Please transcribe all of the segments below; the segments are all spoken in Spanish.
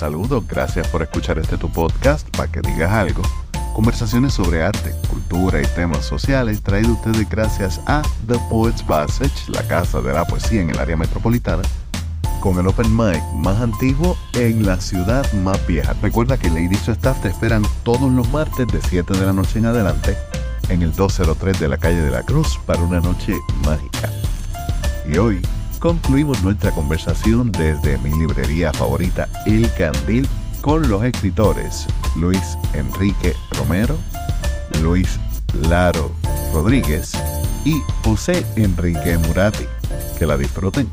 Saludos, gracias por escuchar este tu podcast para que digas algo. Conversaciones sobre arte, cultura y temas sociales traído ustedes gracias a The Poets Passage, la casa de la poesía en el área metropolitana, con el open mic más antiguo en la ciudad más vieja. Recuerda que Lady su staff te esperan todos los martes de 7 de la noche en adelante en el 203 de la calle de la Cruz para una noche mágica. Y hoy concluimos nuestra conversación desde mi librería favorita, El Candil, con los escritores Luis Enrique Romero, Luis Laro Rodríguez y José Enrique Murati. Que la disfruten.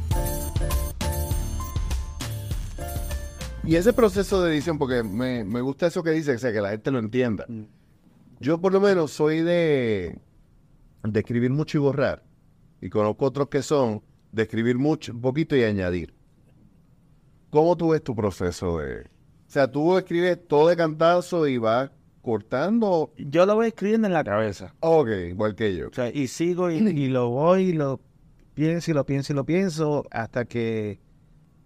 Y ese proceso de edición, porque me, me gusta eso que dice, o sea, que la gente lo entienda. Yo por lo menos soy de, de escribir mucho y borrar. Y conozco otros que son de escribir mucho, un poquito y añadir. ¿Cómo tú ves tu proceso de...? O sea, tú escribes todo de cantazo y vas cortando. Yo lo voy escribiendo en la cabeza. Ok, igual que yo. O sea, y sigo y, y lo voy y lo pienso y lo pienso y lo pienso hasta que...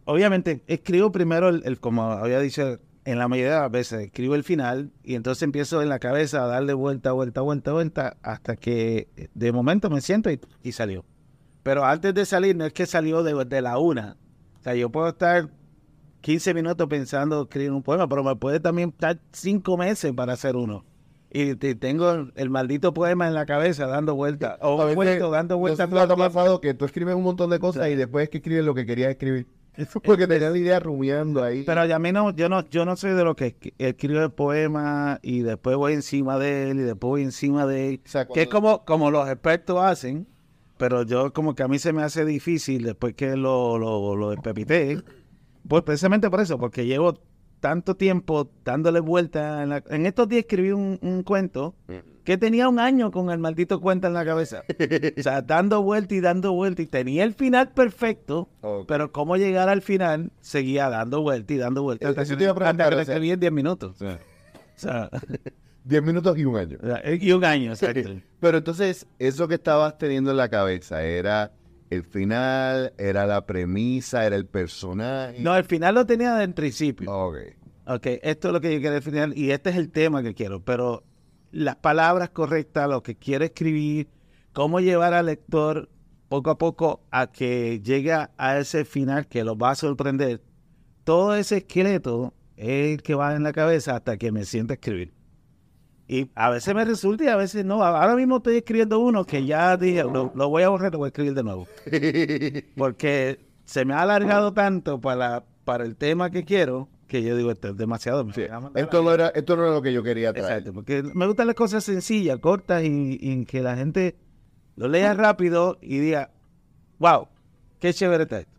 Obviamente, escribo primero, el, el- como había dicho, en la mayoría de las veces, escribo el final y entonces empiezo en la cabeza a darle vuelta, vuelta, vuelta, vuelta, hasta que de momento me siento y, y salió. Pero antes de salir, no es que salió de, de la una. O sea, yo puedo estar 15 minutos pensando escribir un poema, pero me puede también estar 5 meses para hacer uno. Y te- tengo el maldito poema en la cabeza dando vueltas. O veces- vuelto, dando vueltas. Que tú escribes un montón de cosas y después es que escribes lo que querías escribir. Eso porque tenías la idea rumiando ahí. Pero a mí no, yo no, yo no soy de lo que escribo el poema y después voy encima de él y después voy encima de él. O sea, Que es como, como los expertos hacen, pero yo como que a mí se me hace difícil después que lo, lo, lo despepité. Pues precisamente por eso, porque llevo tanto tiempo dándole vuelta. En, la- en estos días escribí un, un cuento que tenía un año con el maldito cuento en la cabeza. o sea, dando vuelta y dando vuelta y tenía el final perfecto. Pero cómo llegar al final, seguía dando vuelta y dando vuelta. Hasta te iba a que, preguntar, hasta que lo o sea- escribí en 10 minutos. O sea, Diez minutos y un año. sea, y un año, exacto. Pero entonces, eso que estabas teniendo en la cabeza era el final, era la premisa, era el personaje. No, el final lo tenía del principio. Ok. Ok, esto es lo que yo quiero definir y este es el tema que quiero, pero las palabras correctas, lo que quiero escribir, cómo llevar al lector poco a poco a que llegue a ese final que lo va a sorprender. Todo ese esqueleto es el que va en la cabeza hasta que me sienta a escribir. Y a veces me resulta y a veces no. Ahora mismo estoy escribiendo uno que ya dije, lo, lo voy a borrar, lo voy a escribir de nuevo. Porque se me ha alargado tanto para, para el tema que quiero que yo digo, esto es demasiado. Esto no, era, esto no era lo que yo quería traer. Exacto, porque me gustan las cosas sencillas, cortas y, y que la gente lo lea rápido y diga, wow, qué chévere está esto.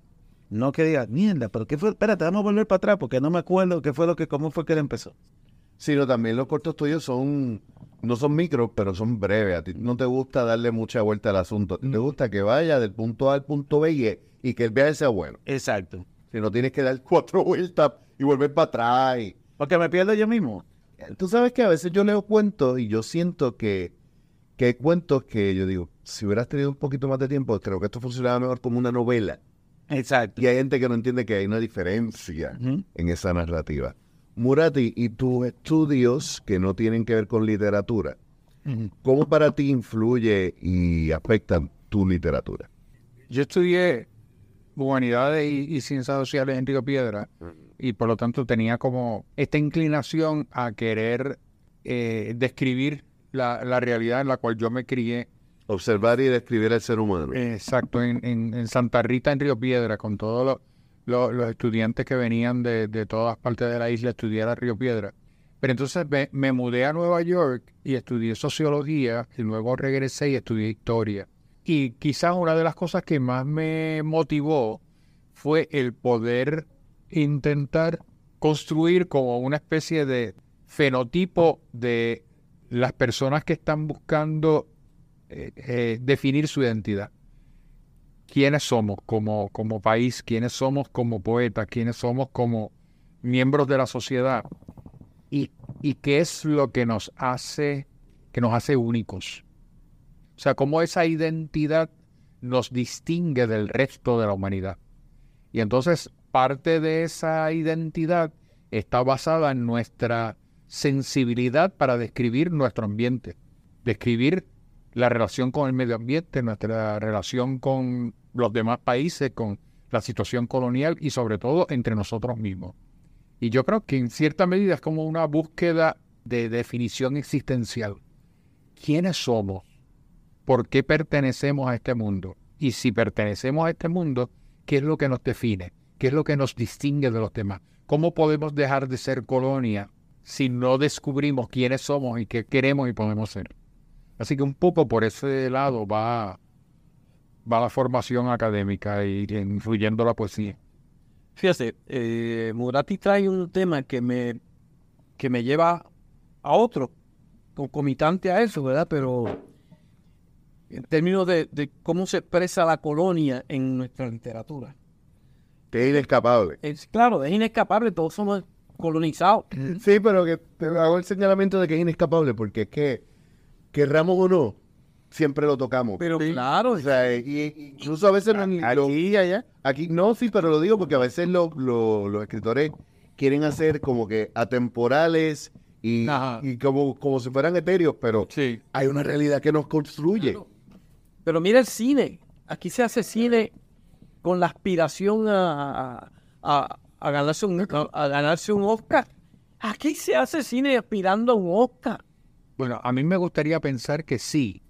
No que diga, mierda, pero qué fue, espérate, vamos a volver para atrás porque no me acuerdo qué fue lo que, cómo fue que él empezó. Sino también los cortos tuyos son, no son micros, pero son breves. A ti no te gusta darle mucha vuelta al asunto. Te gusta que vaya del punto A al punto B y, y que el viaje sea bueno. Exacto. Si no tienes que dar cuatro vueltas y volver para atrás. y- Porque me pierdo yo mismo. Tú sabes que a veces yo leo cuentos y yo siento que, que hay cuentos que yo digo, si hubieras tenido un poquito más de tiempo, creo que esto funcionaba mejor como una novela. Exacto. Y hay gente que no entiende que hay una diferencia en esa narrativa. Murati, y tus estudios que no tienen que ver con literatura. ¿cómo para ti influye y afectan tu literatura? Yo estudié humanidades y, y ciencias sociales en Río Piedra y por lo tanto tenía como esta inclinación a querer eh, describir la, la realidad en la cual yo me crié. Observar y describir al ser humano. Exacto, en, en- en Santa Rita, en Río Piedra, con todos los, los- estudiantes que venían de, todas partes de la isla a estudiar a Río Piedra. Pero entonces me, me mudé a Nueva York y estudié sociología y luego regresé y estudié historia. Y quizás una de las cosas que más me motivó fue el poder intentar construir como una especie de fenotipo de las personas que están buscando eh, eh, definir su identidad. ¿Quiénes somos como, como país? ¿Quiénes somos como poetas? ¿Quiénes somos como miembros de la sociedad? ¿Y, y qué es lo que nos hace, que nos hace únicos? O sea, cómo esa identidad nos distingue del resto de la humanidad. Y entonces parte de esa identidad está basada en nuestra sensibilidad para describir nuestro ambiente, describir la relación con el medio ambiente, nuestra relación con los demás países, con la situación colonial y sobre todo entre nosotros mismos. Y yo creo que en cierta medida es como una búsqueda de definición existencial. ¿Quiénes somos? ¿Por qué pertenecemos a este mundo? Y si pertenecemos a este mundo, ¿qué es lo que nos define? ¿Qué es lo que nos distingue de los demás? ¿Cómo podemos dejar de ser colonia si no descubrimos quiénes somos y qué queremos y podemos ser? Así que un poco por ese lado va, va la formación académica y influyendo la poesía. Fíjate, eh, Murati trae un tema que me, que me lleva a otro, concomitante a eso, ¿verdad? Pero en términos de, de cómo se expresa la colonia en nuestra literatura. Que es inescapable. Es, claro, es inescapable, todos somos colonizados. Sí, pero que te hago el señalamiento de que es inescapable, porque es que, querramos o no, siempre lo tocamos. Pero claro, O sea, y- incluso a veces no, ni lo- Aquí y allá. aquí no, sí, pero lo digo porque a veces lo- lo- los escritores quieren hacer como que atemporales y, y como, como si fueran etéreos, pero Sí. hay una realidad que nos construye. pero mira el cine. Aquí se hace cine con la aspiración a, a- a- a ganarse, un, a, a ganarse un Oscar. Aquí se hace cine aspirando a un Oscar. Bueno, a mí me gustaría pensar que sí,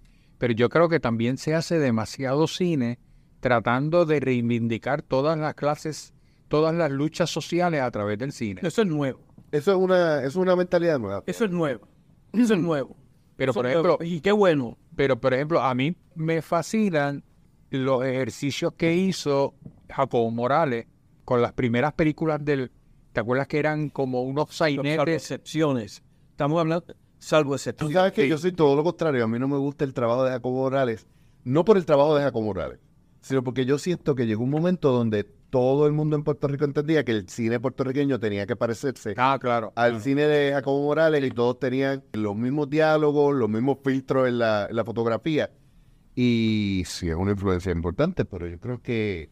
pero yo creo que también se hace demasiado cine tratando de reivindicar todas las clases, todas las luchas sociales a través del cine. Eso es nuevo. Eso es una, eso es una mentalidad nueva. Eso es nuevo. Eso es nuevo. Pero Eso por ejemplo, nuevo. y qué bueno. pero por ejemplo, a mí me fascinan los ejercicios que hizo Jacobo Morales con las primeras películas del ¿te acuerdas que eran como unos sainetes? excepciones. Estamos hablando, salvo Tú excepciones. sabes que yo soy todo lo contrario. A mí no me gusta el trabajo de Jacobo Morales. No por el trabajo de Jacobo Morales, sino porque yo siento que llegó un momento donde todo el mundo en Puerto Rico entendía que el cine puertorriqueño tenía que parecerse Ah, claro. al cine de Jacobo Morales y todos tenían los mismos diálogos, los mismos filtros en la, en la fotografía. Y sí, es una influencia importante, pero yo creo que...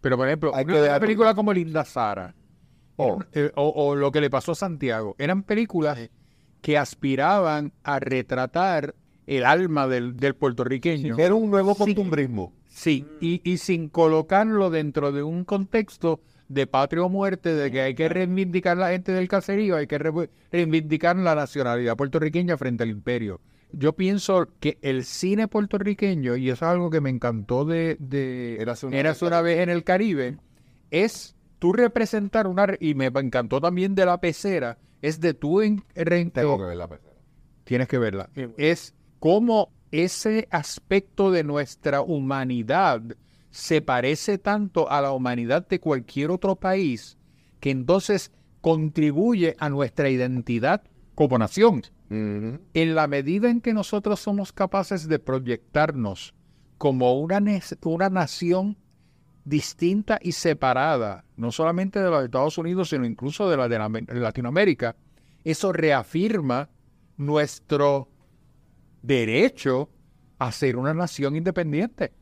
Pero por ejemplo, Hay que una, una dejar- película como Linda Sara Oh, eh, o, o lo que le pasó a Santiago, eran películas que aspiraban a retratar el alma del, del puertorriqueño. era un nuevo costumbrismo. Sí, y, y sin colocarlo dentro de un contexto de patria o muerte, de que hay que reivindicar la gente del caserío, hay que re- reivindicar la nacionalidad puertorriqueña frente al imperio. Yo pienso que el cine puertorriqueño, y eso es algo que me encantó de, de Érase una una vez en el Caribe, es tú representar una, y me encantó también de la pecera, es de tú en, re- Tengo que ver la pecera. tienes que verla, bueno. es cómo ese aspecto de nuestra humanidad se parece tanto a la humanidad de cualquier otro país que entonces contribuye a nuestra identidad como nación. En la medida en que nosotros somos capaces de proyectarnos como una, una nación distinta y separada, no solamente de los Estados Unidos, sino incluso de la de la- Latinoamérica, eso reafirma nuestro derecho a ser una nación independiente.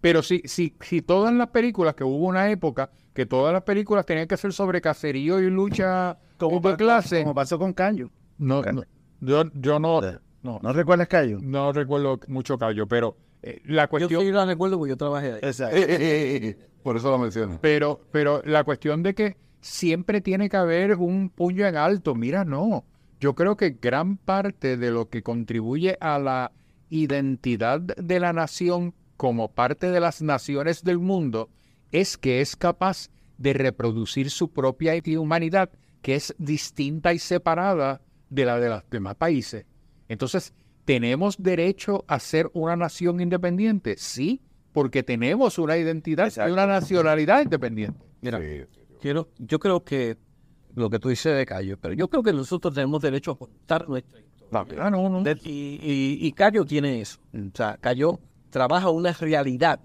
Pero si, si, si todas las películas, que hubo una época que todas las películas tenían que ser sobre caserío y lucha Como, de clase, como pasó con Cayo. no, no, yo, yo no, no, ¿No recuerdas Cayo? no recuerdo mucho callo, pero eh, la Yo cuestión, sí la recuerdo porque yo trabajé ahí. Exacto. Eh, eh, eh, eh, Por eso lo menciono. pero, pero la cuestión de que siempre tiene que haber un puño en alto, mira, no. Yo creo que gran parte de lo que contribuye a la identidad de la nación como parte de las naciones del mundo es que es capaz de reproducir su propia humanidad, que es distinta y separada de la de los demás países. Entonces, ¿tenemos derecho a ser una nación independiente? Sí, porque tenemos una identidad y una nacionalidad independiente. Mira, Sí, quiero, yo creo que lo que tú dices de Cayo, pero yo creo que nosotros tenemos derecho a contar nuestra historia. Ah, no, no. De- y, y, y Cayo tiene eso. O sea, Cayo trabaja una realidad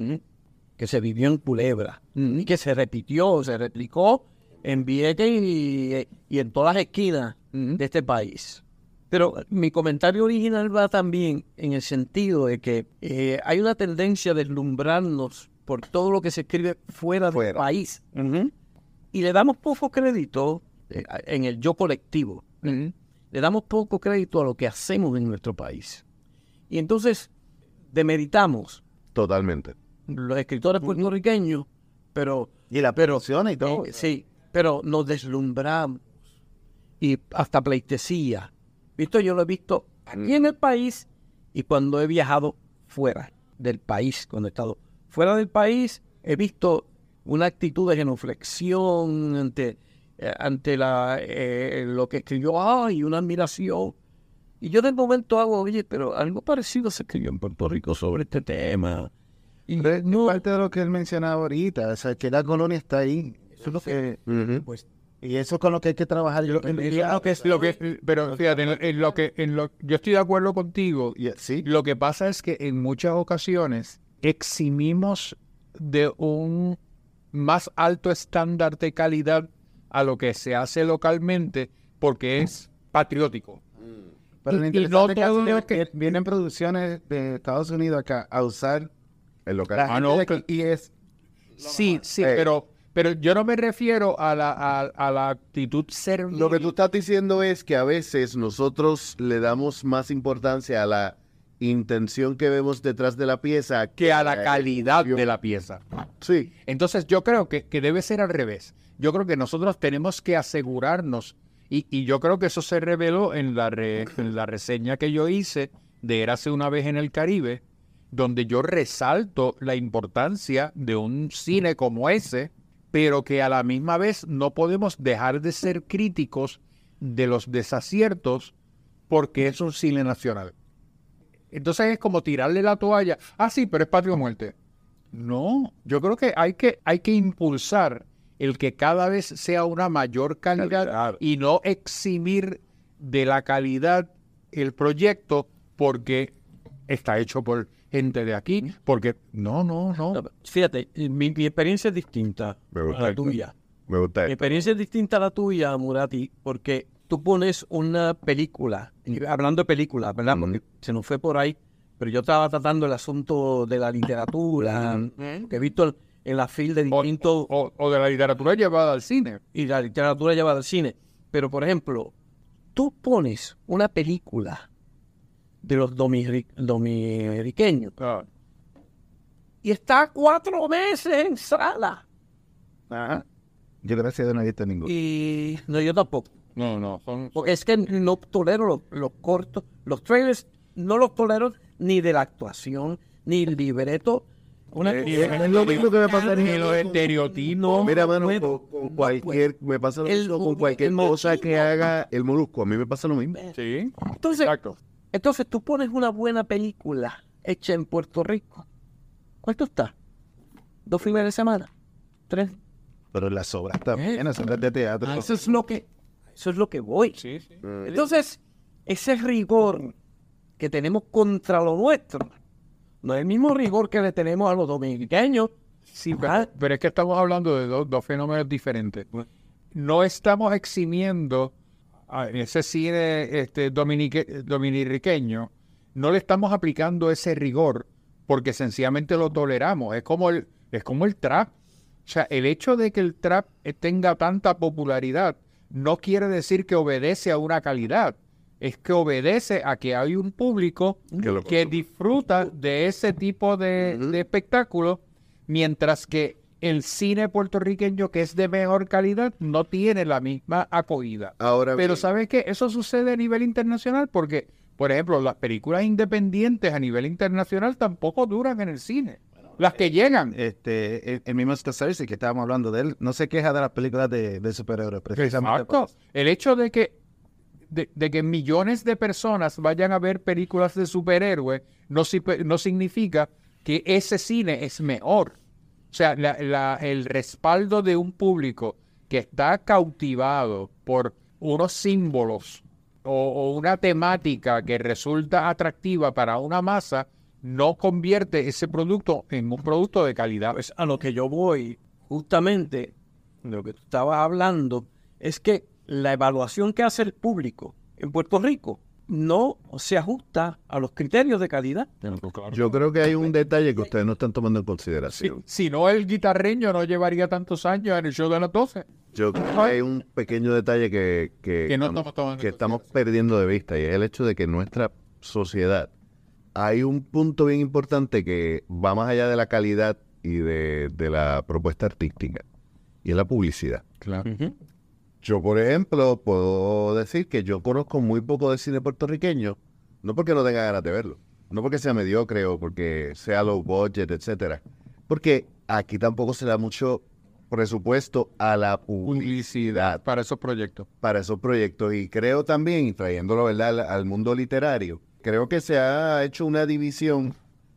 que se vivió en Culebra y que se repitió, se replicó en Vieques y, y en todas las esquinas de este país. Pero mi comentario original va también en el sentido de que eh, hay una tendencia a deslumbrarnos por todo lo que se escribe fuera, del país. Y le damos poco crédito eh, en el yo colectivo. Le damos poco crédito a lo que hacemos en nuestro país. Y entonces demeritamos Totalmente. los escritores puertorriqueños, pero Y la producción y todo. eh, sí, pero nos deslumbramos y hasta pleitesía. Visto, yo lo he visto aquí en el país y cuando he viajado fuera del país, cuando he estado fuera del país, he visto una actitud de genuflexión ante, eh, ante la, eh, lo que escribió, ay, una admiración. Y yo de momento hago, oye, pero algo parecido se escribió en Puerto Rico sobre este tema. Y Pero es no, parte de lo que él mencionaba ahorita, o sea, que la colonia está ahí. Eso es lo que- Eh, pues, y eso es con lo que hay que trabajar. Yo- En- eso- en lo que- lo que- pero fíjate, en, en lo que, en lo, yo estoy de acuerdo contigo. sí, Lo que pasa es que en muchas ocasiones eximimos de un más alto estándar de calidad a lo que se hace localmente porque es patriótico. pero lo y- y no caso todo es que vienen producciones de Estados Unidos acá a usar El local. Ah, no, y es Sí, sí, Eh. pero, pero yo no me refiero a la, a, a la actitud servil. Lo que tú estás diciendo es que a veces nosotros le damos más importancia a la intención que vemos detrás de la pieza que a la calidad de la pieza. Sí. Entonces yo creo que, que debe ser al revés. Yo creo que nosotros tenemos que asegurarnos, y, y yo creo que eso se reveló en la, re- en la reseña que yo hice de Érase una vez en el Caribe, donde yo resalto la importancia de un cine como ese, pero que a la misma vez no podemos dejar de ser críticos de los desaciertos porque es un cine nacional. Entonces es como tirarle la toalla. Ah, sí, pero es patria o muerte. No, yo creo que hay que, hay que impulsar el que cada vez sea una mayor calidad Calidad. y no eximir de la calidad el proyecto porque está hecho por gente de aquí, porque no, no, no. No, Fíjate, mi, mi experiencia es distinta Me a la esto. tuya. Me gusta Mi esto. experiencia es distinta a la tuya, Murati, porque tú pones una película, hablando de películas, ¿verdad? Porque se nos fue por ahí, pero yo estaba tratando el asunto de la literatura, que he visto en, en la fil de O, distintos, o- o de la literatura llevada al cine. y la literatura llevada al cine. Pero, por ejemplo, tú pones una película de los dominic- dominiqueños y está cuatro meses en sala. Ajá. Yo gracias a Dios no he visto ninguno. Y no, yo tampoco. No, no, son, Porque es que no tolero los, los cortos. Los trailers no los tolero ni de la actuación, ni el libreto. Una Eh, cosa- es lo mismo que me pasa en ni los estereotipos. No Mira, mano, con, con no cualquier, me pasa lo El mismo con molusco, cualquier el cosa molusco. que haga el molusco. A mí me pasa lo mismo. Sí, Entonces, exacto. Entonces tú pones una buena película hecha en Puerto Rico. ¿Cuánto está? ¿Dos fines de semana? ¿Tres? Pero las obras también, Eh. las obras de teatro. Eso es lo que, eso es lo que voy. Sí, sí. Entonces, ese rigor que tenemos contra lo nuestro, no es el mismo rigor que le tenemos a los dominicanos. Sí, pero, pero es que estamos hablando de dos, dos fenómenos diferentes. No estamos eximiendo a ese cine este, dominique- dominiqueño, no le estamos aplicando ese rigor porque sencillamente lo toleramos. Es como el, es como el trap. O sea, el hecho de que el trap tenga tanta popularidad no quiere decir que obedece a una calidad. Es que obedece a que hay un público Que disfruta de ese tipo de, de espectáculo, mientras que el cine puertorriqueño, que es de mejor calidad, no tiene la misma acogida. Ahora Pero bien, ¿sabes qué? Eso sucede a nivel internacional porque, por ejemplo, las películas independientes a nivel internacional tampoco duran en el cine. Las que llegan. Este, el, el mismo Scorsese que estábamos hablando de él, no se queja de las películas de, de superhéroes, precisamente. Exacto. El hecho de que, de, de que millones de personas vayan a ver películas de superhéroes no, no significa que ese cine es mejor. O sea, la- el respaldo de un público que está cautivado por unos símbolos o, o una temática que resulta atractiva para una masa no convierte ese producto en un producto de calidad. Pues a lo que yo voy, justamente, de lo que tú estabas hablando, es que la evaluación que hace el público en Puerto Rico no se ajusta a los criterios de calidad. yo creo que hay un detalle que ustedes no están tomando en Si, consideración. si no, el guitarreño no llevaría tantos años en el show de las 12. Yo creo que hay un pequeño detalle que, que, Que no estamos- estamos tomando que en estamos perdiendo de vista y es el hecho de que en nuestra sociedad hay un punto bien importante que va más allá de la calidad y de, de la propuesta artística y es la publicidad. Claro. Yo, por ejemplo, puedo decir que yo conozco muy poco de cine puertorriqueño, no porque no tenga ganas de verlo, no porque sea mediocre o porque sea low budget, etcétera, porque aquí tampoco se da mucho presupuesto a la publicidad Para esos proyectos. para esos proyectos y creo también, trayéndolo ¿verdad? al, al mundo literario, creo que se ha hecho una división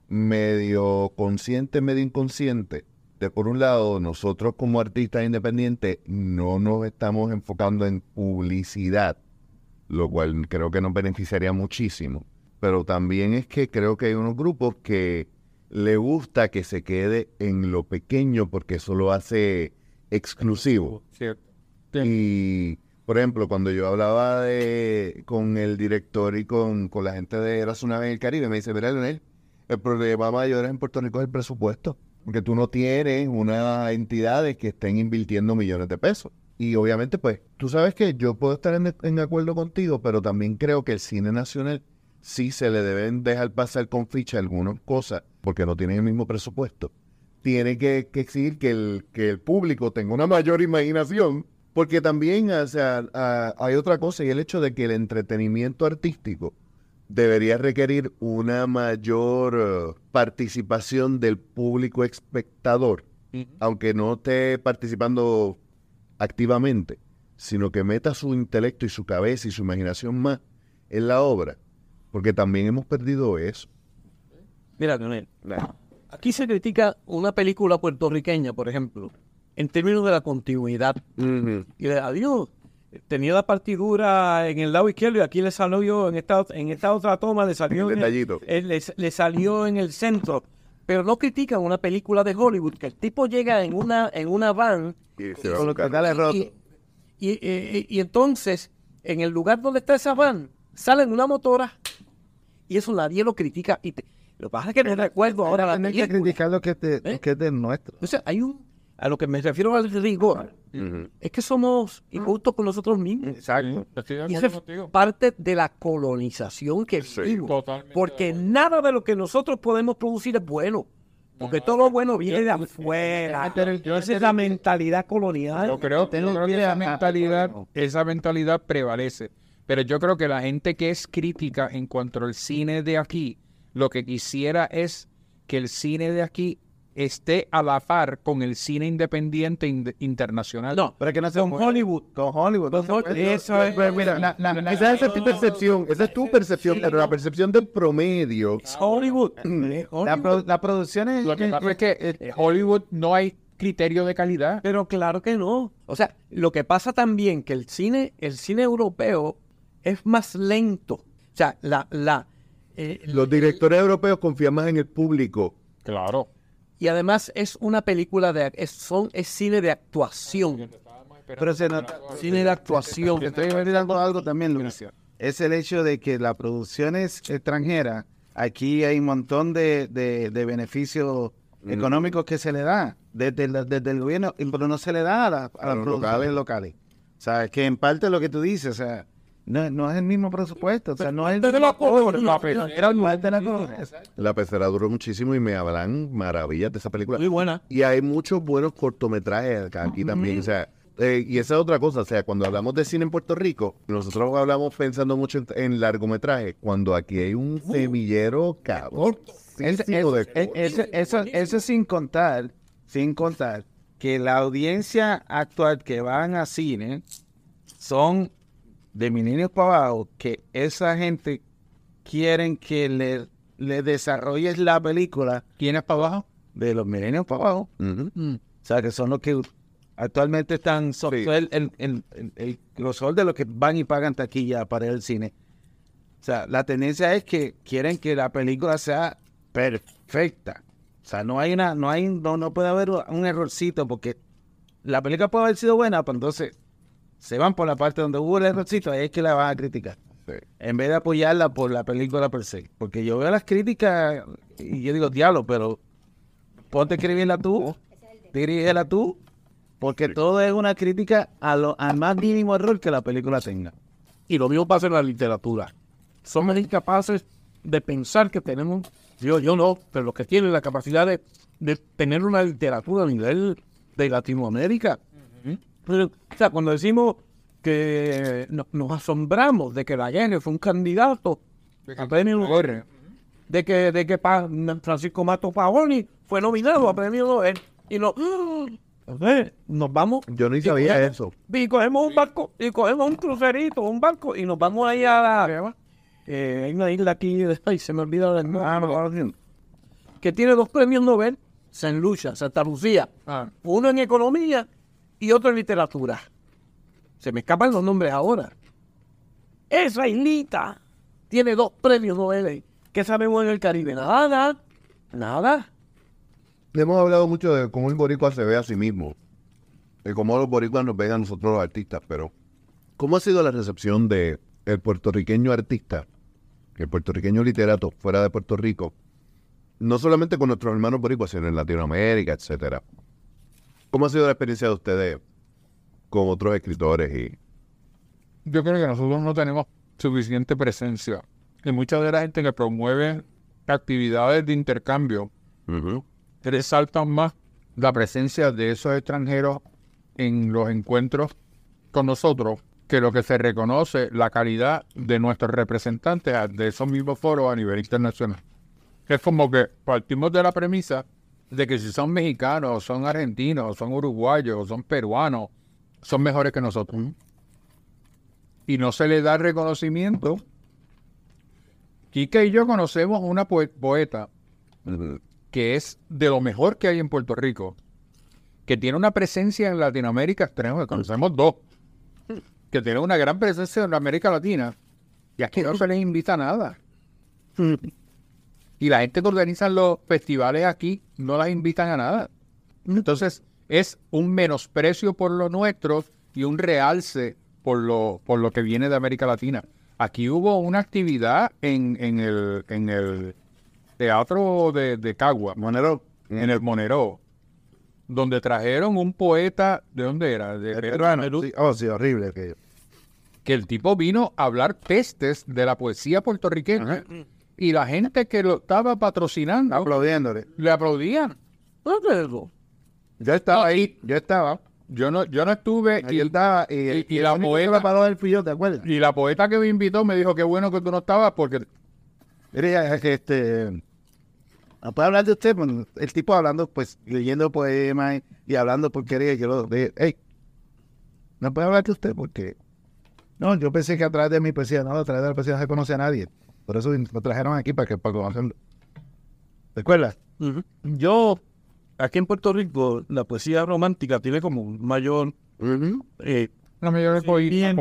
medio consciente, medio inconsciente, de por un lado, nosotros como artistas independientes no nos estamos enfocando en publicidad, lo cual creo que nos beneficiaría muchísimo, pero también es que creo que hay unos grupos que le gusta que se quede en lo pequeño porque eso lo hace exclusivo. Cierto. Y, por ejemplo, cuando yo hablaba de, con el director y con, con la gente de Eras una vez en el Caribe, me dice, mira, Leonel, el problema mayor en Puerto Rico es el presupuesto, porque tú no tienes unas entidades que estén invirtiendo millones de pesos. Y obviamente, pues, tú sabes que yo puedo estar en, acuerdo contigo, pero también creo que el cine nacional sí se le deben dejar pasar con ficha algunas cosas, porque no tienen el mismo presupuesto. Tiene que, exigir que el, que el público tenga una mayor imaginación, porque también o sea, hay otra cosa, y el hecho de que el entretenimiento artístico debería requerir una mayor eh, participación del público espectador, aunque no esté participando activamente, sino que meta su intelecto y su cabeza y su imaginación más en la obra, porque también hemos perdido eso. Mira, Leonel, aquí se critica una película puertorriqueña, por ejemplo, en términos de la continuidad. Y le adiós. Tenía la partidura en el lado izquierdo y aquí le salió en esta, en esta otra toma, le salió, El en el- eh, le, le salió en el centro. Pero no critican una película de Hollywood, que el tipo llega en una, en una van Y se Con los pedales rotos. y, y- y- y entonces, en el lugar donde está esa van, sale en una motora y eso nadie lo critica. Y te- lo que pasa es que no recuerdo ahora la Tienes que película. criticar lo que, te, ¿Eh? lo que es de nuestro. Entonces, hay un, a lo que me refiero al rigor, es que somos injustos con nosotros mismos. Exacto. Y eso es parte de la colonización que vivimos. Totalmente de Porque nada de lo que nosotros podemos producir es bueno. Porque todo lo bueno viene de afuera. yo- Esa es la mentalidad colonial. Yo creo, yo creo que esa mentalidad, esa mentalidad prevalece. Pero yo creo que la gente que es crítica en cuanto al cine de aquí, lo que quisiera es que el cine de aquí esté a la par con el cine independiente in- internacional. No, Pero es que no se con puede. Hollywood. Con Hollywood. no puede. eso es- Pues mira, la- la- la- Esa es tu percepción, esa es tu percepción, pero la percepción del promedio Es Hollywood. Es la, Hollywood. pro- la producción es... Lo que pasa es que eh, Hollywood no hay criterio de calidad. Pero claro que no. O sea, lo que pasa también que el cine, el cine europeo es más lento. O sea, la, la, eh, Los directores europeos confían más en el público. Claro. Y además es una película de, es, son, es cine de actuación. Pero se nota... Cine de actuación. Te estoy olvidando algo también, Luis. Es el hecho de que las producciones extranjeras, aquí hay un montón de, de- de beneficios económicos que se le da desde, el- desde el gobierno, pero no se le da a, la- a las los producciones locales. O sea, que en parte lo que tú dices, o sea, no, no es el mismo presupuesto, o sea, no es el la la pecera duró muchísimo y me hablan maravillas de esa película. Muy buena. Y hay muchos buenos cortometrajes acá- aquí también. O sea, eh, y esa es otra cosa. O sea, cuando hablamos de cine en Puerto Rico, nosotros hablamos pensando mucho en, en largometrajes, cuando aquí hay un semillero cabrón. Es- Sí, es- tipo de es- cosas. eso, eso, eso sin contar, sin contar que la audiencia actual que van a cine son de milenios para abajo, que esa gente quieren que le, le desarrolles la película ¿Tienes para abajo? de los milenios para abajo. Mm. O sea, que son los que actualmente están, son Sí. el, el, el, el- el grosor de los que van y pagan taquilla para ir al cine. O sea, la tendencia es que quieren que la película sea perfecta. O sea, no hay una, no hay, no, no puede haber un errorcito porque la película puede haber sido buena, pero entonces se van por la parte donde hubo el errorcito, ahí es que la van a criticar. Sí. En vez de apoyarla por la película per se. Porque yo veo las críticas y yo digo, diablo, pero ponte a escribirla tú, dirígela tú Porque todo es una crítica a lo, al más mínimo error que la película tenga. Y lo mismo pasa en la literatura. Somos incapaces de pensar que tenemos, yo, yo no, pero los que tienen la capacidad de, de tener una literatura a nivel de Latinoamérica. Pero, o sea, cuando decimos que no- nos asombramos de que la guerra fue un candidato a premio Nobel, de que, de que Pa- Francisco Mato Paoli fue nominado a premio Nobel y no, entonces, nos vamos Yo ni y sabía cogemos- eso. Y cogemos un barco, y cogemos un crucerito, un barco, y nos vamos ahí a la... eh, hay una isla aquí, ay, se me olvida el nombre, que tiene dos premios Nobel, San Lucia, Santa Lucía, uno en economía y otro en literatura. Se me escapan los nombres ahora. Esa islita tiene dos premios Nobel. ¿Qué sabemos en el Caribe? Nada, nada. Hemos hablado mucho de cómo el boricua se ve a sí mismo. De cómo los boricuas nos ven a nosotros los artistas, pero ¿cómo ha sido la recepción de el puertorriqueño artista, el puertorriqueño literato fuera de Puerto Rico? No solamente con nuestros hermanos boricuas, sino en Latinoamérica, etcétera. ¿Cómo ha sido la experiencia de ustedes con otros escritores y Yo creo que nosotros no tenemos suficiente presencia. Y mucha de la gente que promueve actividades de intercambio resaltan más la presencia de esos extranjeros en los encuentros con nosotros que lo que se reconoce la calidad de nuestros representantes de esos mismos foros a nivel internacional. Es como que partimos de la premisa de que si son mexicanos, o son argentinos, o son uruguayos, o son peruanos, son mejores que nosotros. Y no se le da reconocimiento. Quique y yo conocemos una poe- poeta que es de lo mejor que hay en Puerto Rico, que tiene una presencia en Latinoamérica extrema, conocemos dos, que tiene una gran presencia en América Latina, y aquí no se les invita a nada. Y la gente que organiza los festivales aquí no las invitan a nada. Entonces, es un menosprecio por lo nuestro y un realce por lo, por lo que viene de América Latina. Aquí hubo una actividad en, en, el, en el teatro de, de Cagua, Monero? en el Monero, donde trajeron un poeta, ¿de dónde era? De Perú, Sí, Oh, sí, horrible aquello. que el tipo vino a hablar pestes de la poesía puertorriqueña y la gente que lo estaba patrocinando Aplaudiéndole. le aplaudían. ¿Dónde es eso? Yo estaba ahí, yo estaba. Yo no, yo no estuve y, estaba. Y, y- la poeta- paró del yo, ¿te acuerdas? y la poeta que me invitó me dijo qué bueno que tú no estabas porque Mire, ya, este, ¿no puede hablar de usted? Bueno, el tipo hablando, pues, leyendo poemas y, hablando porquería. y Yo lo de, hey, ¿no puede hablar de usted? Porque, no, yo pensé que a través de mi poesía, no, a través de la poesía no se conoce a nadie. Por eso lo trajeron aquí para que para conocerlo. ¿Te acuerdas? Yo, aquí en Puerto Rico, la poesía romántica tiene como un mayor... eh, la mayor poína.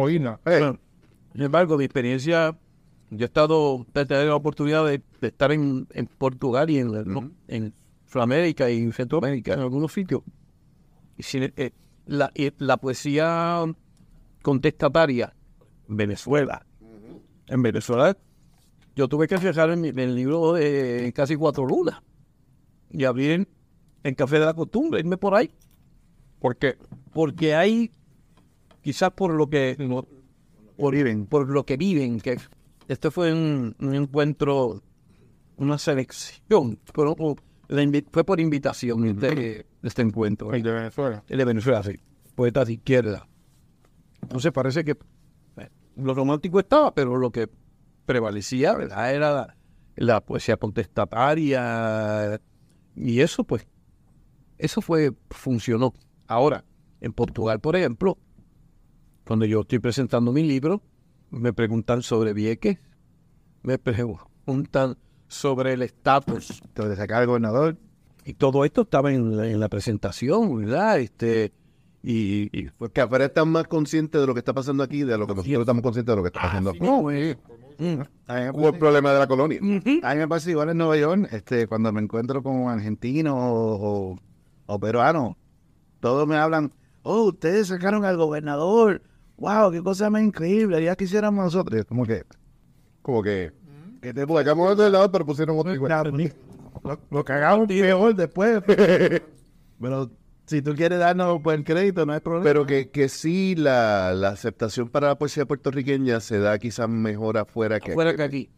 bueno, sin embargo, mi experiencia, yo he estado, he tenido la oportunidad de, de estar en, en Portugal y en, ¿no? en Sudamérica y en Centroamérica, en algunos sitios. Y sin- eh, la, poesía contestataria en Venezuela. En Venezuela, yo tuve que fijar en, mi- en el libro de Casi Cuatro Lunas y abrir en, en Café de la Costumbre, irme por ahí. Porque porque hay quizás por lo que no- por, por lo que viven que este fue un, un encuentro una selección pero o- fue por invitación este, este encuentro el de Venezuela. el de Venezuela sí. Poetas de izquierda. Entonces parece que eh, lo romántico estaba pero lo que prevalecía ¿verdad? era la, la poesía contestataria y eso pues eso fue funcionó ahora en Portugal, por ejemplo, cuando yo estoy presentando mi libro, me preguntan sobre Vieques, me preguntan sobre el estatus. Entonces, sacar al gobernador. Y todo esto estaba en la, en la presentación, ¿verdad? Este, y, y fue Que afuera están más conscientes de lo que está pasando aquí de lo que nosotros estamos conscientes de lo que está pasando aquí. no, eh, mm, Hubo el problema de la colonia. A mí me pasa igual en Nueva York, este, cuando me encuentro con argentinos o, o- o peruanos, todos me hablan, oh, ustedes sacaron al gobernador, wow, qué cosa más increíble, ya quisiéramos nosotros. Como que, Como que. Que te sacamos otro lado, pero pusieron otro igual. lo, lo cagamos peor después. Pero Si tú quieres darnos por el crédito, no hay problema. Pero que, que sí la, la aceptación para la poesía puertorriqueña se da quizás mejor afuera que fuera aquí. que aquí.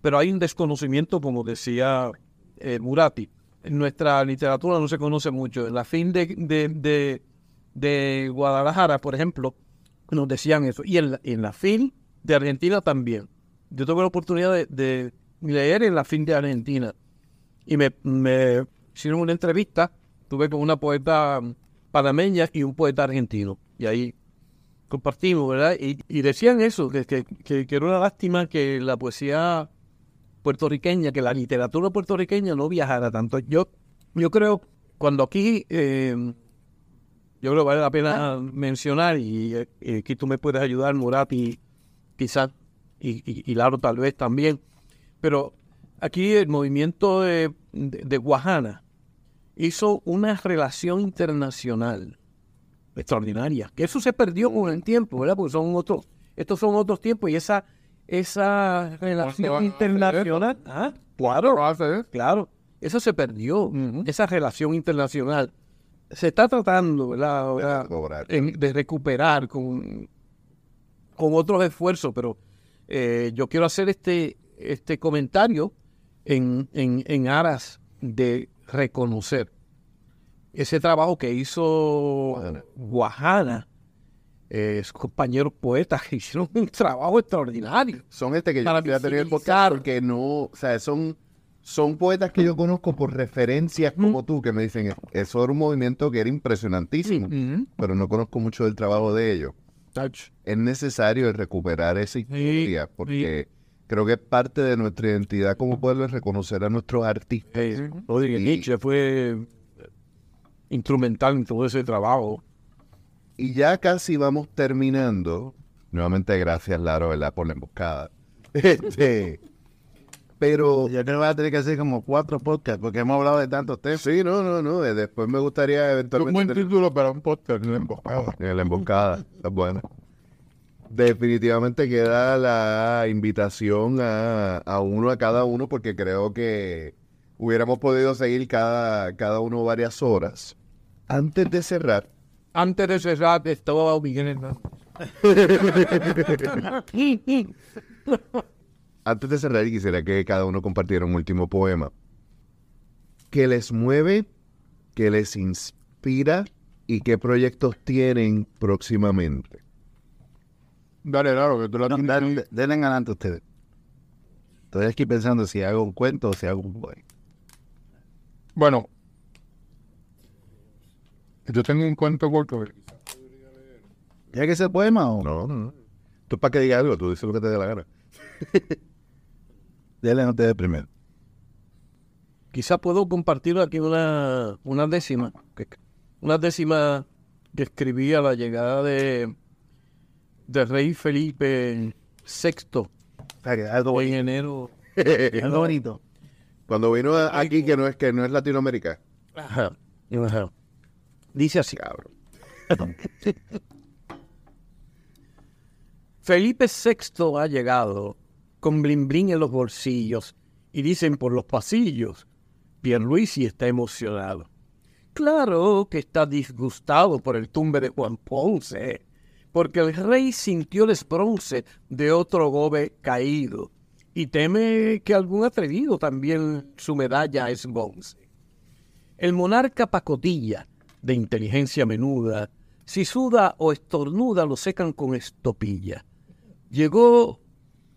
Pero hay un desconocimiento, como decía eh, Murati. En nuestra literatura no se conoce mucho. En la fin de, de, de, de Guadalajara, por ejemplo, nos decían eso. Y en la, en la fin de Argentina también. Yo tuve la oportunidad de, de leer en la fin de Argentina. Y me, me hicieron una entrevista. Tuve con una poeta panameña y un poeta argentino. Y ahí compartimos, ¿verdad? Y, y decían eso, que, que, que, era una lástima que la poesía puertorriqueña, que la literatura puertorriqueña no viajara tanto. Yo, yo creo, cuando aquí, eh, yo creo que vale la pena mencionar, y eh, aquí tú me puedes ayudar, quizás, y, y, y Laro tal vez también, pero aquí el movimiento de, de, de Guajana hizo una relación internacional extraordinaria, que eso se perdió con el tiempo, ¿verdad? Porque son otros, estos son otros tiempos y esa, esa relación internacional, ¿ah? claro, claro, eso se perdió, esa relación internacional se está tratando, ¿verdad? De recuperar con, con otros esfuerzos, pero eh, yo quiero hacer este, este comentario en, en, en aras de reconocer ese trabajo que hizo Guajana. Guajana, eh, sus compañeros poetas que hicieron un trabajo extraordinario. Son este que yo quería tener el podcast porque no, o sea, son, son poetas que yo conozco por referencias como tú, que me dicen, eso era un movimiento que era impresionantísimo, pero no conozco mucho del trabajo de ellos. Touch. Es necesario el recuperar esa historia, porque creo que es parte de nuestra identidad como pueblo es reconocer a nuestros artistas. Eh, Rodríguez Y- Nietzsche fue instrumental en todo ese trabajo. Y ya casi vamos terminando. Nuevamente, gracias, Laro, ¿verdad? por la emboscada. Este, pero Yo creo que voy a tener que hacer como cuatro podcasts porque hemos hablado de tantos temas. sí, no, no, no. eh, Después me gustaría Un eventualmente. buen tener- título para un podcast, una emboscada. En la emboscada, está buena. Definitivamente queda la invitación a, a uno, a cada uno, porque creo que hubiéramos podido seguir cada, cada uno varias horas. Antes de cerrar, Antes de cerrar, estaba Miguel Hernández. antes de cerrar, y quisiera que cada uno compartiera un último poema que les mueve, que les inspira y qué proyectos tienen próximamente. Dale, claro, que tú la No, den- denle en adelante ustedes. Estoy aquí pensando si hago un cuento o si hago un poema. Bueno, yo tengo un cuento corto. ¿Ya que ese poema o No, no, no. Tú para que diga algo, tú dices lo que te dé la gana. denle a ustedes primero? Quizás puedo compartir aquí una, una décima. Una décima que escribí a la llegada de, de rey Felipe VI que algo en enero. Algo bonito. Cuando vino aquí, que no es que no es Latinoamérica. Ajá, ajá. Dice así. Cabrón. Felipe VI ha llegado con blin blin en los bolsillos y dicen por los pasillos, Pierluisi está emocionado. Claro que está disgustado por el tumbe de Juan Ponce, porque el rey sintió el esbronce de otro gobe caído y teme que algún atrevido también su medalla esbonce. El monarca pacotilla, de inteligencia menuda, si suda o estornuda lo secan con estopilla. Llegó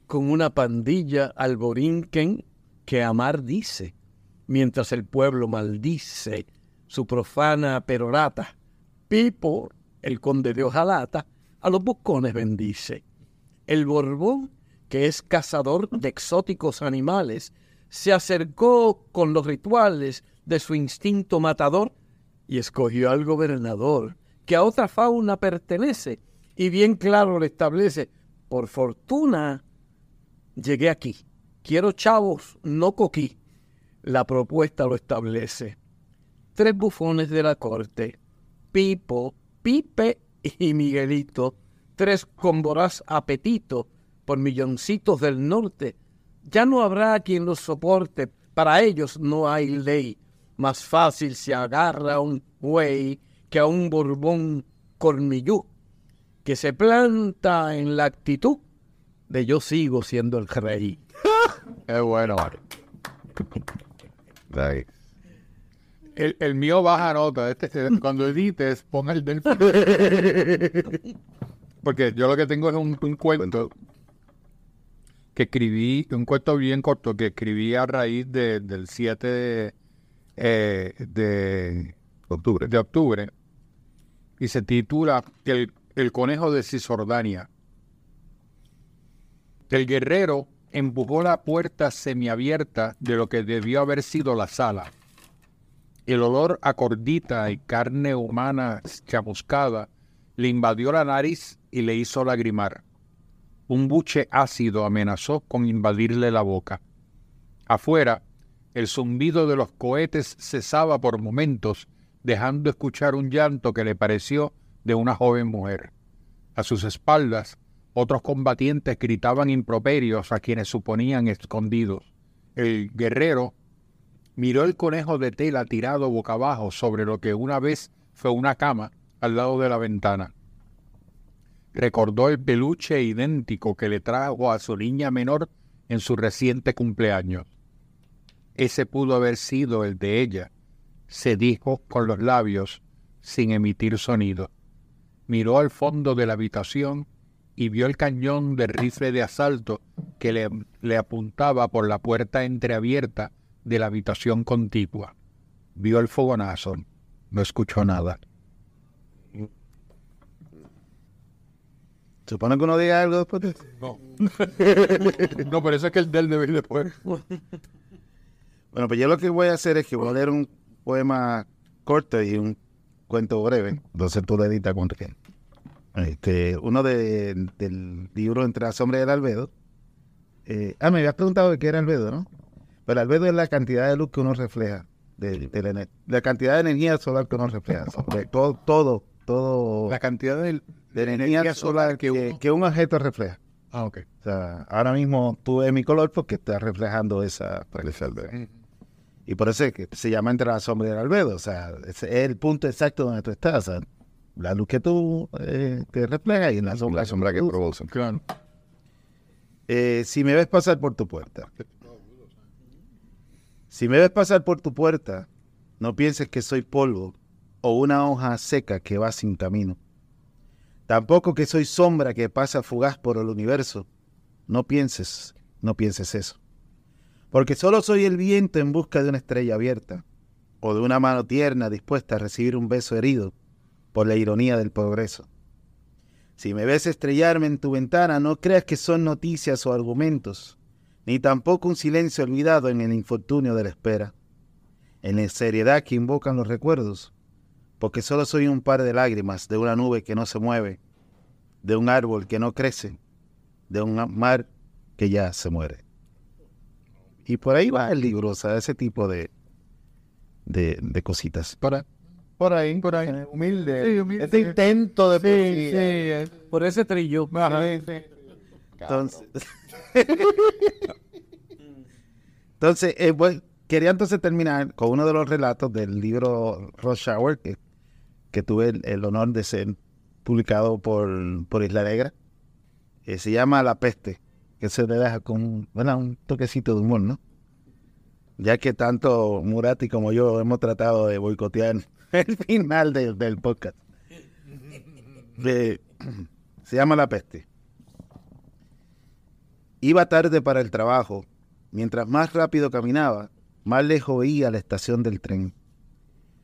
con una pandilla al Borinquen que amar dice, mientras el pueblo maldice su profana perorata. Pipo, el conde de Ojalata, a los buscones bendice. El Borbón, que es cazador de exóticos animales, se acercó con los rituales de su instinto matador y escogió al gobernador, que a otra fauna pertenece, y bien claro le establece, por fortuna llegué aquí, quiero chavos, no coquí. La propuesta lo establece. Tres bufones de la corte, Pipo, Pipe y Miguelito, tres con voraz apetito por milloncitos del norte. Ya no habrá quien los soporte, para ellos no hay ley. Más fácil se agarra un güey que a un borbón cornillú que se planta en la actitud de yo sigo siendo el rey. Es bueno. Ahí. El, el mío baja nota. Este, este, cuando edites, ponga el del Porque yo lo que tengo es un, un cuento que escribí, un cuento bien corto que escribí a raíz de- del 7 de, eh, de, Octubre. de octubre y se titula El, el conejo de Cisjordania. El guerrero empujó la puerta semiabierta de lo que debió haber sido la sala. El olor a cordita y carne humana chamuscada le invadió la nariz y le hizo lagrimar. Un buche ácido amenazó con invadirle la boca. Afuera, el zumbido de los cohetes cesaba por momentos, dejando escuchar un llanto que le pareció de una joven mujer. A sus espaldas, otros combatientes gritaban improperios a quienes suponían escondidos. El guerrero miró el conejo de tela tirado boca abajo sobre lo que una vez fue una cama al lado de la ventana. Recordó el peluche idéntico que le trajo a su niña menor en su reciente cumpleaños. Ese pudo haber sido el de ella, se dijo con los labios sin emitir sonido. Miró al fondo de la habitación y vio el cañón de rifle de asalto que le, le apuntaba por la puerta entreabierta de la habitación contigua. Vio el fogonazo, no escuchó nada. Supone que uno diga algo después de eso. No. no, pero eso es que el del debe ir después. Bueno, pues yo lo que voy a hacer es que voy a leer un poema corto y un cuento breve. Entonces tú le editas con qué. Este, uno de- del libro Entre la sombra y el albedo. Eh, ah, me habías preguntado de qué era albedo, ¿no? Pero albedo es la cantidad de luz que uno refleja, de, de la, la cantidad de energía solar que uno refleja. sobre todo, todo, todo La cantidad de, de energía solar que, uno- que un objeto refleja. Ah, ok. O sea, ahora mismo tú ves mi color porque está reflejando esa ese albedo. Y por eso es que se llama entre la sombra y el albedo. O sea, ese es el punto exacto donde tú estás. O sea, la luz que tú eh, te reflejas y la sombra, La sombra que produce. Claro. Eh, si me ves pasar por tu puerta. Si me ves pasar por tu puerta, no pienses que soy polvo o una hoja seca que va sin camino. Tampoco que soy sombra que pasa fugaz por el universo. No pienses, no pienses eso. Porque solo soy el viento en busca de una estrella abierta o de una mano tierna dispuesta a recibir un beso herido por la ironía del progreso. Si me ves estrellarme en tu ventana, no creas que son noticias o argumentos, ni tampoco un silencio olvidado en el infortunio de la espera, en la seriedad que invocan los recuerdos, porque solo soy un par de lágrimas de una nube que no se mueve, de un árbol que no crece, de un mar que ya se muere. Y por ahí va el libro, o sea, ese tipo de, de, de cositas. Para, Por ahí. Por ahí. Humilde. Sí, humilde. Este intento de sí, poesía. sí. Por ese trillo. Ajá. Entonces, entonces eh, quería entonces terminar con uno de los relatos del libro Rush Hour, que, que tuve el, el honor de ser publicado por, por Isla Negra. Eh, se llama La Peste, que se le deja con bueno, un toquecito de humor, ¿no? Ya que tanto Murati como yo hemos tratado de boicotear el final de- del podcast. De- se llama La Peste. Iba tarde para el trabajo. Mientras más rápido caminaba, más lejos veía la estación del tren.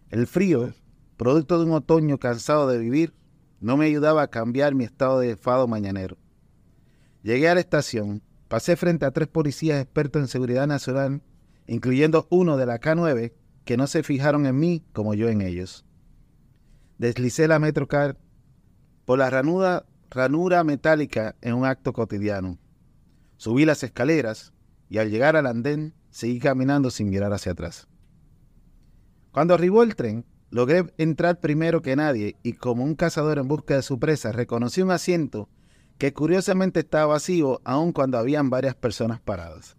El frío, producto de un otoño cansado de vivir, no me ayudaba a cambiar mi estado de fado mañanero. Llegué a la estación, pasé frente a tres policías expertos en seguridad nacional, incluyendo uno de la K9, que no se fijaron en mí como yo en ellos. Deslicé la Metrocar por la ranura metálica en un acto cotidiano. Subí las escaleras y al llegar al andén seguí caminando sin mirar hacia atrás. Cuando arribó el tren, logré entrar primero que nadie y como un cazador en busca de su presa reconocí un asiento que curiosamente estaba vacío aun cuando habían varias personas paradas.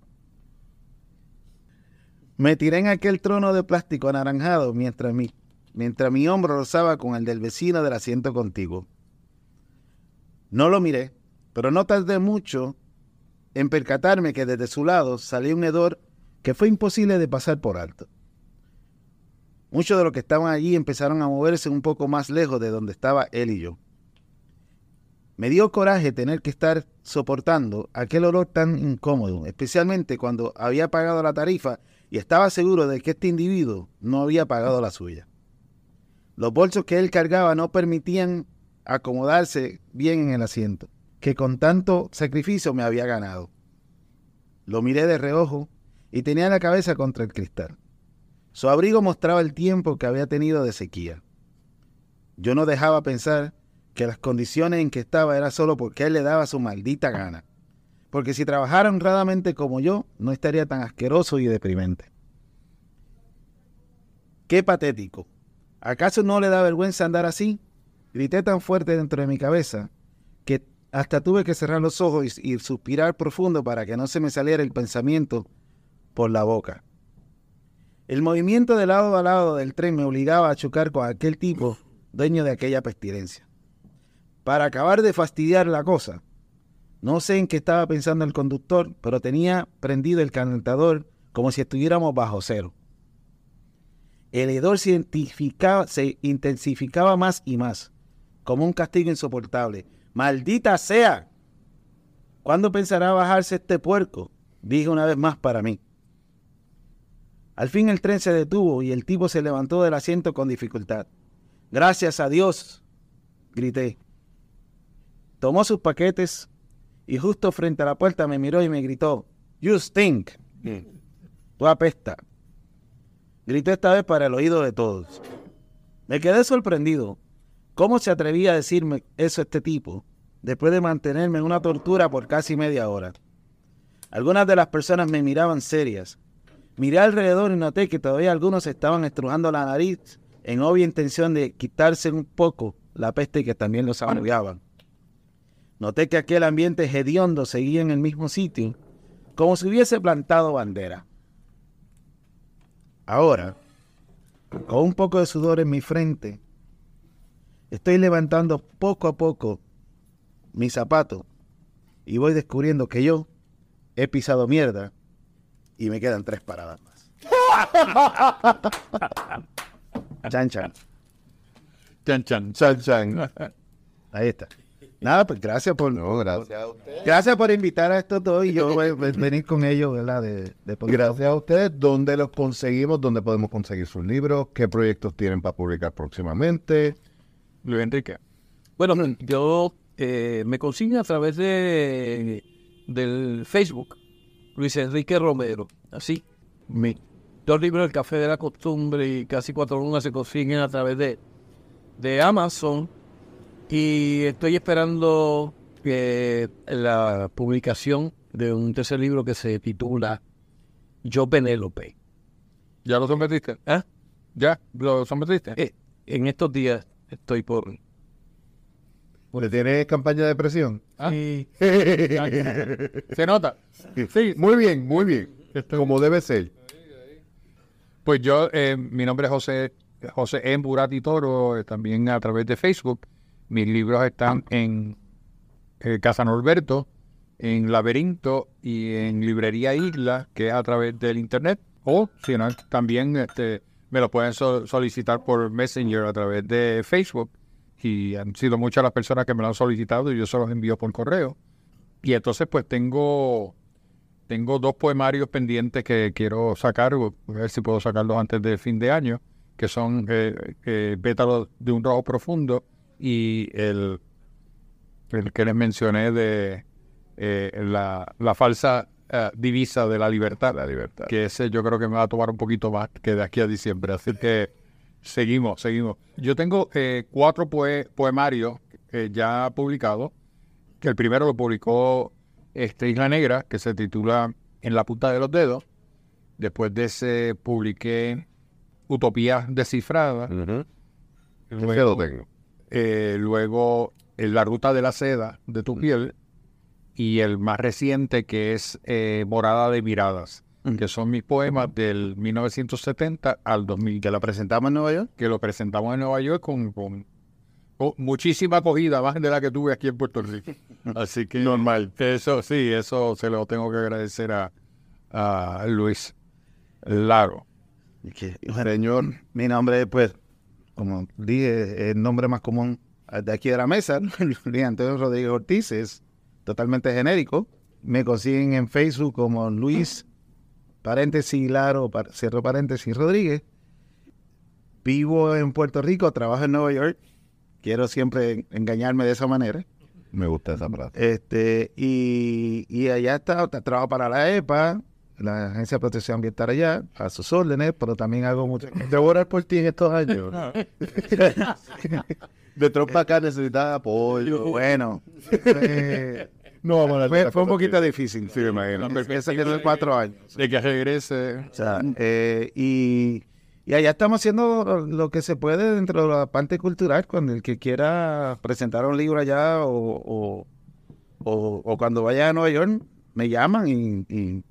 Me tiré en aquel trono de plástico anaranjado mientras mi mientras mi hombro rozaba con el del vecino del asiento contigo. No lo miré, pero no tardé mucho en percatarme que desde su lado salía un hedor que fue imposible de pasar por alto. Muchos de los que estaban allí empezaron a moverse un poco más lejos de donde estaba él y yo. Me dio coraje tener que estar soportando aquel olor tan incómodo, especialmente cuando había pagado la tarifa y estaba seguro de que este individuo no había pagado la suya. Los bolsos que él cargaba no permitían acomodarse bien en el asiento, que con tanto sacrificio me había ganado. Lo miré de reojo y tenía la cabeza contra el cristal. Su abrigo mostraba el tiempo que había tenido de sequía. Yo no dejaba pensar que las condiciones en que estaba era solo porque él le daba su maldita gana. Porque si trabajara honradamente como yo, no estaría tan asqueroso y deprimente. Qué patético. ¿Acaso no le da vergüenza andar así? Grité tan fuerte dentro de mi cabeza que hasta tuve que cerrar los ojos y, suspirar profundo para que no se me saliera el pensamiento por la boca. El movimiento de lado a lado del tren me obligaba a chocar con aquel tipo, dueño de aquella pestilencia. Para acabar de fastidiar la cosa, no sé en qué estaba pensando el conductor, pero tenía prendido el calentador como si estuviéramos bajo cero. El hedor se intensificaba más y más, como un castigo insoportable. ¡Maldita sea! ¿Cuándo pensará bajarse este puerco? Dije una vez más para mí. Al fin el tren se detuvo y el tipo se levantó del asiento con dificultad. Gracias a Dios, grité. Tomó sus paquetes y justo frente a la puerta me miró y me gritó, You stink. Tú apesta. Grité esta vez para el oído de todos. Me quedé sorprendido. ¿Cómo se atrevía a decirme eso este tipo después de mantenerme en una tortura por casi media hora? Algunas de las personas me miraban serias. Miré alrededor y noté que todavía algunos estaban estrujando la nariz en obvia intención de quitarse un poco la peste que también los agobiaban. Noté que aquel ambiente hediondo seguía en el mismo sitio, como si hubiese plantado bandera. Ahora, con un poco de sudor en mi frente, estoy levantando poco a poco mi zapato y voy descubriendo que yo he pisado mierda y me quedan tres paradas más. Chan, chan. Chan, chan. Chan, chan. Ahí está. Nada, pues gracias por, No, gracias a ustedes. gracias por invitar a estos dos y yo voy a venir con ellos, ¿verdad? De, de. Gracias a ustedes. ¿Dónde los conseguimos? ¿Dónde podemos conseguir sus libros? ¿Qué proyectos tienen para publicar próximamente? Luis Enrique. Bueno, yo eh, me consiguen a través de del Facebook, Luis Enrique Romero. Así. Mi dos libros, El Café de la Costumbre y Casi Cuatro Lunas, se consiguen a través de, de Amazon. Y estoy esperando que la publicación de un tercer libro que se titula Yo Penélope. ¿Ya lo sometiste? ¿Ah? ¿Ya? ¿Lo sometiste? Eh, en estos días estoy por... ¿Le tiene campaña de presión? Ah. Sí. ¿Se nota? Sí. Muy bien, muy bien. Como debe ser. Pues yo, eh, mi nombre es José, José M. Burati Toro, eh, también a través de Facebook. Mis libros están en eh, Casa Norberto, en Laberinto y en Librería Isla, que es a través del Internet. O, si no, también este, me lo pueden so- solicitar por Messenger a través de Facebook. Y han sido muchas las personas que me lo han solicitado y yo se los envío por correo. Y entonces, pues tengo tengo dos poemarios pendientes que quiero sacar, a ver si puedo sacarlos antes del fin de año, que son eh, eh, de un rojo profundo y el, el que les mencioné de eh, la, la falsa eh, divisa de la libertad. La libertad. Que ese yo creo que me va a tomar un poquito más que de aquí a diciembre. Así que seguimos, seguimos. Yo tengo eh, cuatro poe- poemarios eh, ya publicados. Que el primero lo publicó este, Isla Negra, que se titula En la punta de los dedos. Después de ese publiqué Utopía descifrada. Ujú. Ese lo tengo. Eh, luego en La ruta de la seda de tu piel. Y el más reciente que es eh, Morada de miradas, que son mis poemas del 1970 al 2000. ¿Que lo presentamos en Nueva York? Que lo presentamos en Nueva York con, con, con muchísima acogida, más de la que tuve aquí en Puerto Rico. Así que... Normal. Eso sí, eso se lo tengo que agradecer a, a Luis Laro. Que, Señor, mi nombre, pues, como dije, es el nombre más común de aquí de la mesa, Luis Antonio Rodríguez Ortiz, es totalmente genérico. Me consiguen en Facebook como Luis, paréntesis, Laro, par- cierro paréntesis, Rodríguez. Vivo en Puerto Rico, trabajo en Nueva York. Quiero siempre engañarme de esa manera. Me gusta esa frase. Este, y, y allá está, tra- trabajo para la EPA, la Agencia de Protección Ambiental allá, a sus órdenes, pero también hago mucho. Debo orar por ti en estos años. De trompa acá necesitas apoyo. Bueno, eh, No vamos a hablar de fue, un poquito difícil. Sí, me imagino. Ese que cuatro años. De que regrese. O sea, eh, y, y allá estamos haciendo lo que se puede dentro de la parte cultural, cuando el que quiera presentar un libro allá o, o, o- o cuando vaya a Nueva York, me llaman y, y,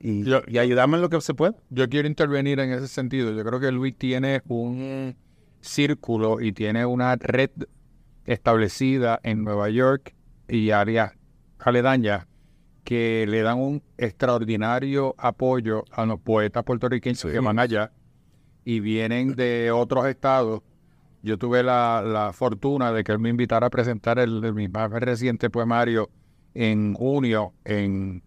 y, Yo- y ayudamos en lo que se pueda. Yo quiero intervenir en ese sentido. Yo creo que Luis tiene un círculo y tiene una red establecida en Nueva York y áreas aledañas que le dan un extraordinario apoyo a los poetas puertorriqueños que van allá y vienen de otros estados. Yo tuve la, la fortuna de que él me invitara a presentar el, el- mi más reciente poemario en junio en,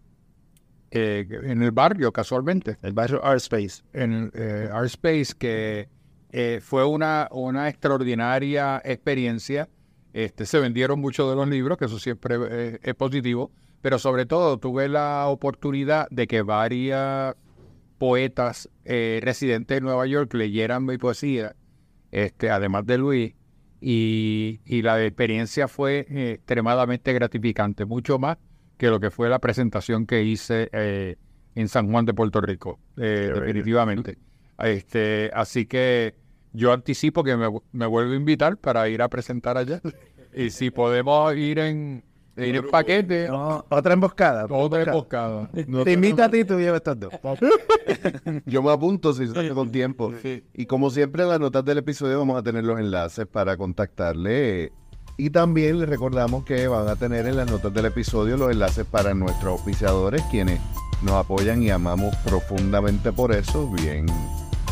eh, en el barrio, casualmente El barrio Art Space. en eh, Art Space, que eh, fue una, una extraordinaria experiencia. Este, se vendieron muchos de los libros, que eso siempre eh, es positivo, pero sobre todo tuve la oportunidad de que varias poetas eh, residentes de Nueva York leyeran mi poesía, este, además de Luis, y, y la experiencia fue eh, extremadamente gratificante, mucho más que lo que fue la presentación que hice eh, en San Juan de Puerto Rico, definitivamente. Este, así que yo anticipo que me, me vuelvo a invitar para ir a presentar allá. Y si podemos ir en, ir en paquete, No, otra emboscada. otra emboscada. Te invito a ti y tú llevas estas dos. Yo me apunto si sale con tiempo. Y como siempre en las notas del episodio vamos a tener los enlaces para contactarle. Y también les recordamos que van a tener en las notas del episodio los enlaces para nuestros auspiciadores, quienes nos apoyan y amamos profundamente por eso. Bien,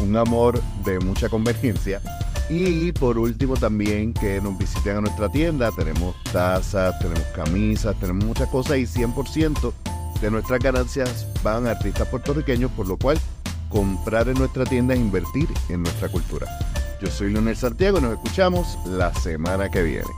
un amor de mucha convergencia. Y por último también que nos visiten a nuestra tienda. Tenemos tazas, tenemos camisas, tenemos muchas cosas y 100% de nuestras ganancias van a artistas puertorriqueños, por lo cual comprar en nuestra tienda es invertir en nuestra cultura. Yo soy Leonel Santiago y nos escuchamos la semana que viene.